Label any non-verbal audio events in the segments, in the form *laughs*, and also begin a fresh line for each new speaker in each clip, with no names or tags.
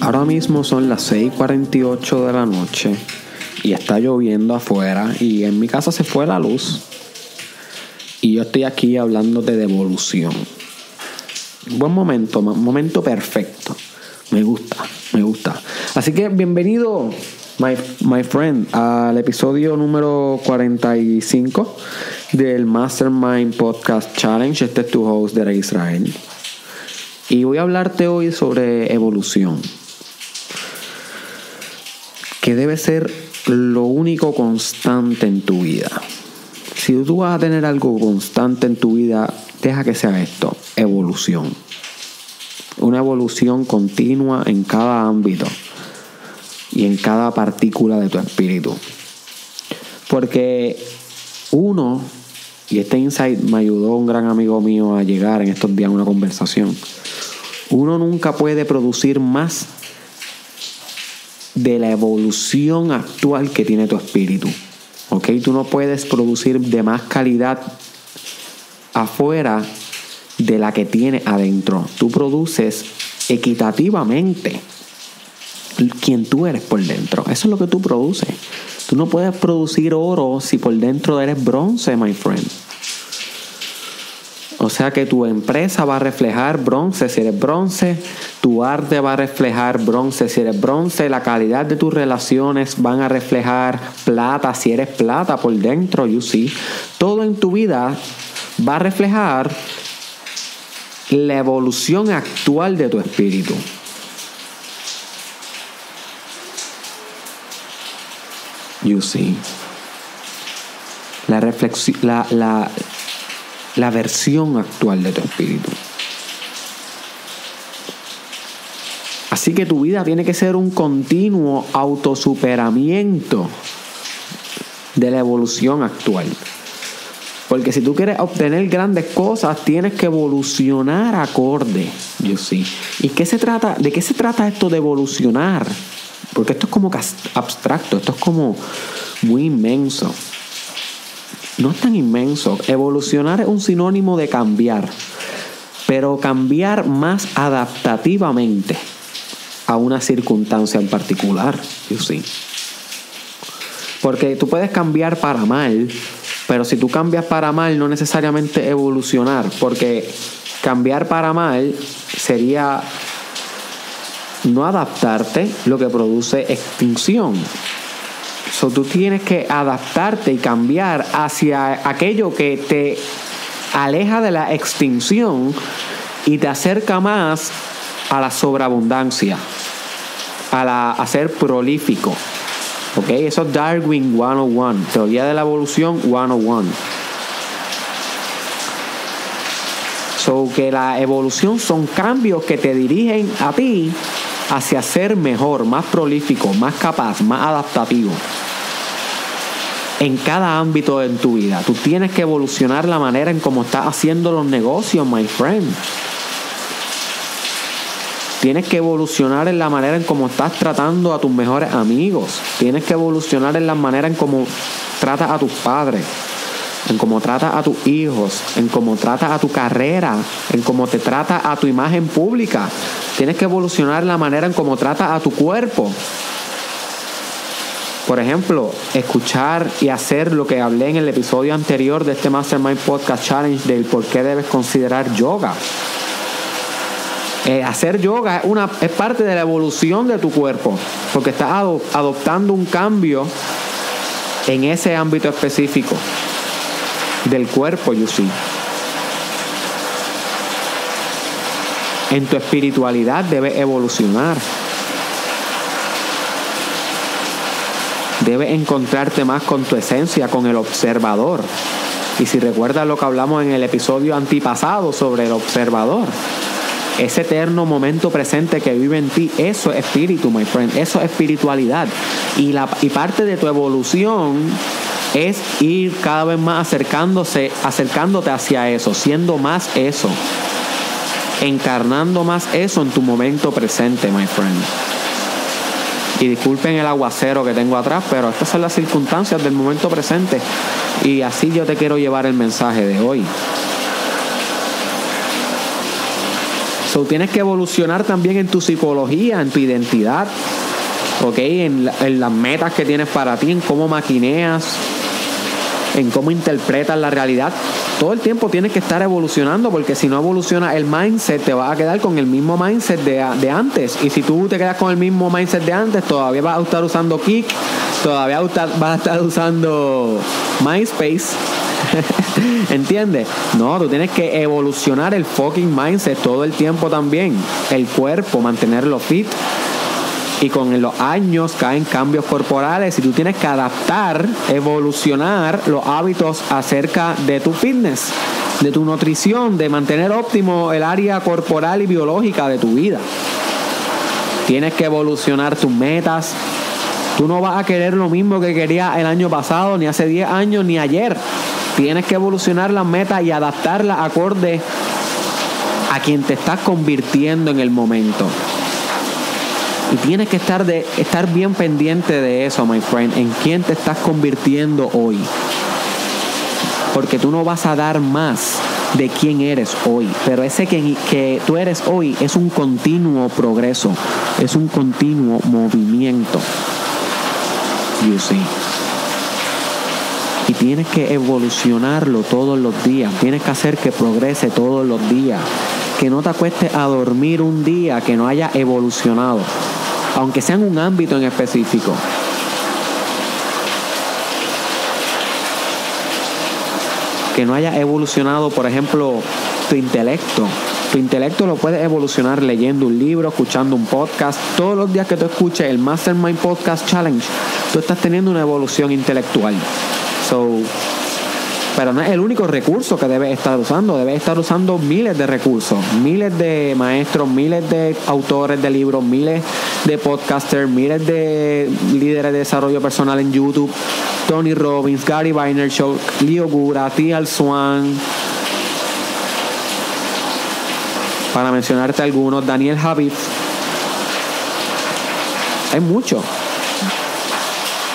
Ahora mismo son las 6:48 de la noche y está lloviendo afuera y en mi casa se fue la luz. Y yo estoy aquí hablándote de evolución. Buen momento, momento perfecto. Me gusta, me gusta. Así que bienvenido, my, my friend, al episodio número 45 del Mastermind Podcast Challenge. Este es tu host, de Israel. Y voy a hablarte hoy sobre evolución que debe ser lo único constante en tu vida. Si tú vas a tener algo constante en tu vida, deja que sea esto, evolución. Una evolución continua en cada ámbito y en cada partícula de tu espíritu. Porque uno, y este insight me ayudó un gran amigo mío a llegar en estos días a una conversación, uno nunca puede producir más de la evolución actual que tiene tu espíritu. ¿Ok? Tú no puedes producir de más calidad afuera de la que tiene adentro. Tú produces equitativamente quien tú eres por dentro. Eso es lo que tú produces. Tú no puedes producir oro si por dentro eres bronce, my friend. O sea que tu empresa va a reflejar bronce si eres bronce, tu arte va a reflejar bronce si eres bronce, la calidad de tus relaciones van a reflejar plata si eres plata por dentro, you see. Todo en tu vida va a reflejar la evolución actual de tu espíritu. You see. La, reflexión, la, la, la versión actual de tu espíritu. Así que tu vida tiene que ser un continuo autosuperamiento de la evolución actual. Porque si tú quieres obtener grandes cosas, tienes que evolucionar acorde. Yo sí. ¿Y qué se trata? ¿De qué se trata esto de evolucionar? Porque esto es como abstracto, esto es como muy inmenso no es tan inmenso. Evolucionar es un sinónimo de cambiar, pero cambiar más adaptativamente a una circunstancia en particular. You. Porque tú puedes cambiar para mal, pero si tú cambias para mal, no necesariamente evolucionar, porque cambiar para mal sería no adaptarte, lo que produce extinción. So, tú tienes que adaptarte y cambiar hacia aquello que te aleja de la extinción y te acerca más a la sobreabundancia, a, la, a ser prolífico. ¿Ok? Eso es Darwin 101, teoría de la evolución 101. So que la evolución son cambios que te dirigen a ti hacia ser mejor, más prolífico, más capaz, más adaptativo. En cada ámbito de tu vida. Tú tienes que evolucionar la manera en cómo estás haciendo los negocios, my friend. Tienes que evolucionar en la manera en cómo estás tratando a tus mejores amigos. Tienes que evolucionar en la manera en cómo tratas a tus padres, en cómo tratas a tus hijos, en cómo tratas a tu carrera, en cómo te trata a tu imagen pública. Tienes que evolucionar la manera en cómo tratas a tu cuerpo. Por ejemplo, escuchar y hacer lo que hablé en el episodio anterior de este Mastermind Podcast Challenge del por qué debes considerar yoga. Eh, hacer yoga es, una, es parte de la evolución de tu cuerpo, porque estás adoptando un cambio en ese ámbito específico del cuerpo, you see. en tu espiritualidad debes evolucionar. Debes encontrarte más con tu esencia, con el observador. Y si recuerdas lo que hablamos en el episodio antipasado sobre el observador, ese eterno momento presente que vive en ti, eso es espíritu, my friend, eso es espiritualidad. Y, la, y parte de tu evolución es ir cada vez más acercándose, acercándote hacia eso, siendo más eso encarnando más eso en tu momento presente, my friend. Y disculpen el aguacero que tengo atrás, pero estas son las circunstancias del momento presente. Y así yo te quiero llevar el mensaje de hoy. So, tienes que evolucionar también en tu psicología, en tu identidad, ¿ok? En, en las metas que tienes para ti, en cómo maquineas, en cómo interpretas la realidad. Todo el tiempo tienes que estar evolucionando porque si no evoluciona el mindset te vas a quedar con el mismo mindset de, de, antes. Y si tú te quedas con el mismo mindset de antes, todavía vas a estar usando Kick, todavía vas a estar usando MySpace. *laughs* ¿Entiendes? No, tú tienes que evolucionar el fucking mindset todo el tiempo también. El cuerpo, mantenerlo fit y con los años caen cambios corporales y tú tienes que adaptar, evolucionar los hábitos acerca de tu fitness, de tu nutrición, de mantener óptimo el área corporal y biológica de tu vida. Tienes que evolucionar tus metas. Tú no vas a querer lo mismo que querías el año pasado, ni hace 10 años, ni ayer. Tienes que evolucionar las metas y adaptarlas acorde a quien te estás convirtiendo en el momento. Y tienes que estar, de, estar bien pendiente de eso, my friend, en quién te estás convirtiendo hoy. Porque tú no vas a dar más de quién eres hoy. Pero ese que, que tú eres hoy es un continuo progreso, es un continuo movimiento. You see. Y tienes que evolucionarlo todos los días. Tienes que hacer que progrese todos los días. Que no te acuestes a dormir un día que no haya evolucionado aunque sea en un ámbito en específico. Que no haya evolucionado, por ejemplo, tu intelecto. Tu intelecto lo puedes evolucionar leyendo un libro, escuchando un podcast. Todos los días que tú escuches el Mastermind Podcast Challenge, tú estás teniendo una evolución intelectual. So, pero no es el único recurso que debes estar usando, debes estar usando miles de recursos, miles de maestros, miles de autores de libros, miles de podcasters, miles de líderes de desarrollo personal en YouTube, Tony Robbins, Gary Vaynerchuk, Leo Gura, Tial Swan, para mencionarte algunos, Daniel Javid. Hay mucho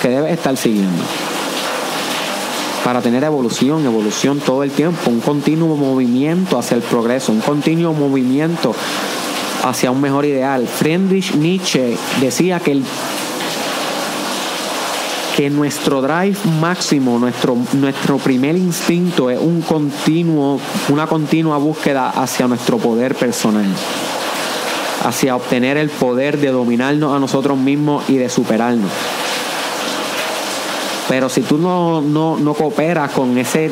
que debes estar siguiendo para tener evolución, evolución todo el tiempo, un continuo movimiento hacia el progreso, un continuo movimiento hacia un mejor ideal. Friedrich Nietzsche decía que que nuestro drive máximo, nuestro, nuestro primer instinto es un continuo, una continua búsqueda hacia nuestro poder personal, hacia obtener el poder de dominarnos a nosotros mismos y de superarnos. Pero si tú no, no, cooperas con ese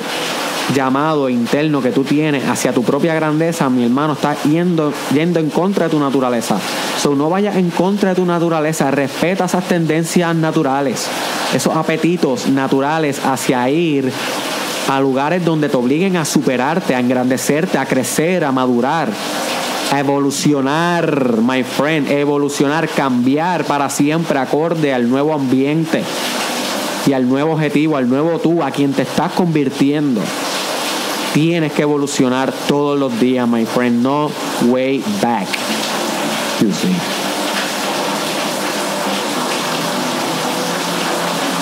llamado interno que tú tienes hacia tu propia grandeza, mi hermano, está yendo, yendo en contra de tu naturaleza. So, no vayas en contra de tu naturaleza, respeta esas tendencias naturales, esos apetitos naturales hacia ir a lugares donde te obliguen a superarte, a engrandecerte, a crecer, a madurar, a evolucionar, my friend, evolucionar, cambiar para siempre acorde al nuevo ambiente y al nuevo objetivo, al nuevo tú, a quien te estás convirtiendo. Tienes que evolucionar todos los días, my friend. No way back.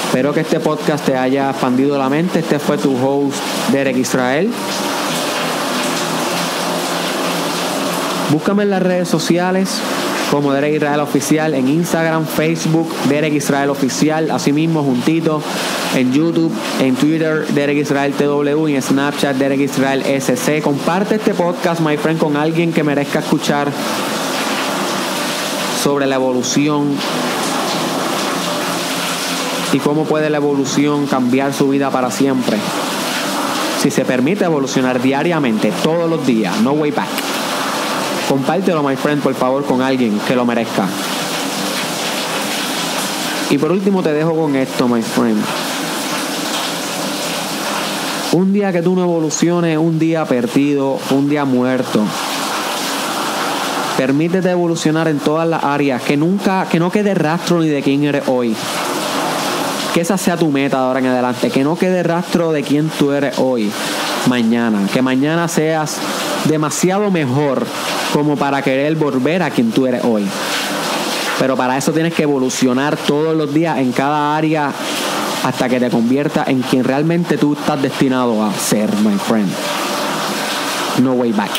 Espero que este podcast te haya expandido la mente. Este fue tu host, Derek Israel. Búscame en las redes sociales como Derek Israel Oficial en Instagram, Facebook, Derek Israel Oficial, asimismo juntito en YouTube, en Twitter, Derek Israel TW y en Snapchat, Derek Israel SC. Comparte este podcast, my friend, con alguien que merezca escuchar sobre la evolución y cómo puede la evolución cambiar su vida para siempre. Si se permite evolucionar diariamente, todos los días, no way back. Compártelo, my friend, por favor, con alguien que lo merezca. Y por último te dejo con esto, my friend. Un día que tú no evoluciones, un día perdido, un día muerto. Permítete evolucionar en todas las áreas, que nunca, que no quede rastro ni de quién eres hoy. Que esa sea tu meta de ahora en adelante, que no quede rastro de quién tú eres hoy, mañana. Que mañana seas demasiado mejor como para querer volver a quien tú eres hoy. Pero para eso tienes que evolucionar todos los días en cada área hasta que te conviertas en quien realmente tú estás destinado a ser, my friend. No way back.